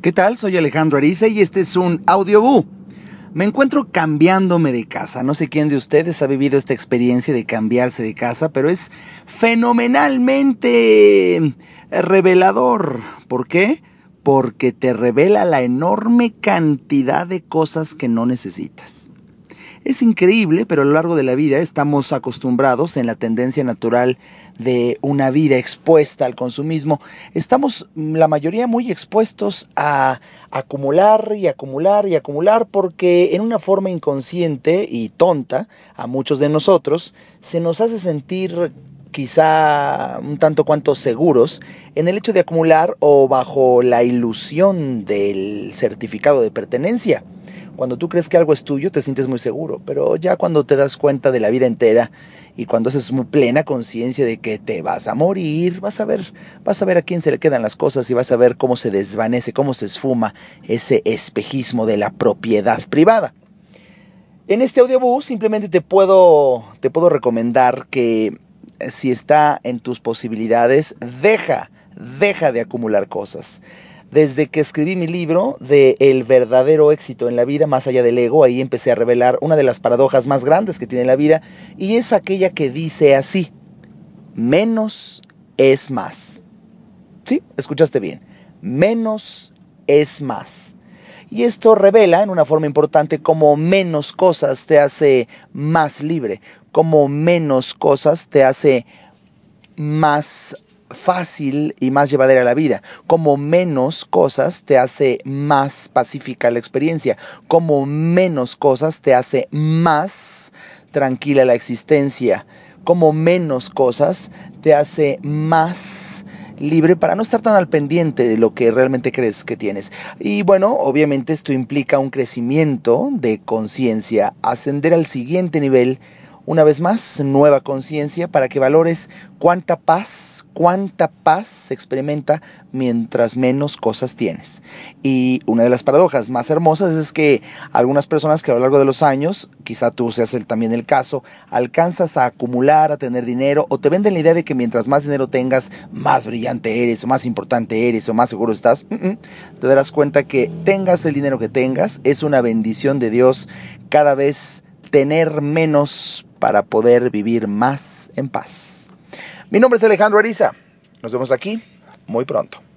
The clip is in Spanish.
¿Qué tal? Soy Alejandro Ariza y este es un Audioboo. Me encuentro cambiándome de casa. No sé quién de ustedes ha vivido esta experiencia de cambiarse de casa, pero es fenomenalmente revelador. ¿Por qué? Porque te revela la enorme cantidad de cosas que no necesitas. Es increíble, pero a lo largo de la vida estamos acostumbrados en la tendencia natural de una vida expuesta al consumismo. Estamos la mayoría muy expuestos a acumular y acumular y acumular porque en una forma inconsciente y tonta a muchos de nosotros se nos hace sentir quizá un tanto cuanto seguros en el hecho de acumular o bajo la ilusión del certificado de pertenencia. Cuando tú crees que algo es tuyo, te sientes muy seguro, pero ya cuando te das cuenta de la vida entera y cuando haces muy plena conciencia de que te vas a morir, vas a ver, vas a ver a quién se le quedan las cosas y vas a ver cómo se desvanece, cómo se esfuma ese espejismo de la propiedad privada. En este audiobook simplemente te puedo, te puedo recomendar que eh, si está en tus posibilidades, deja, deja de acumular cosas desde que escribí mi libro de El verdadero éxito en la vida, más allá del ego, ahí empecé a revelar una de las paradojas más grandes que tiene la vida, y es aquella que dice así, menos es más. Sí, escuchaste bien, menos es más. Y esto revela en una forma importante cómo menos cosas te hace más libre, cómo menos cosas te hace más fácil y más llevadera la vida. Como menos cosas te hace más pacífica la experiencia. Como menos cosas te hace más tranquila la existencia. Como menos cosas te hace más libre para no estar tan al pendiente de lo que realmente crees que tienes. Y bueno, obviamente esto implica un crecimiento de conciencia, ascender al siguiente nivel una vez más, nueva conciencia para que valores cuánta paz, cuánta paz se experimenta mientras menos cosas tienes. Y una de las paradojas más hermosas es que algunas personas que a lo largo de los años, quizá tú seas el, también el caso, alcanzas a acumular, a tener dinero o te venden la idea de que mientras más dinero tengas, más brillante eres o más importante eres o más seguro estás. Te darás cuenta que tengas el dinero que tengas es una bendición de Dios cada vez tener menos para poder vivir más en paz. Mi nombre es Alejandro Ariza. Nos vemos aquí muy pronto.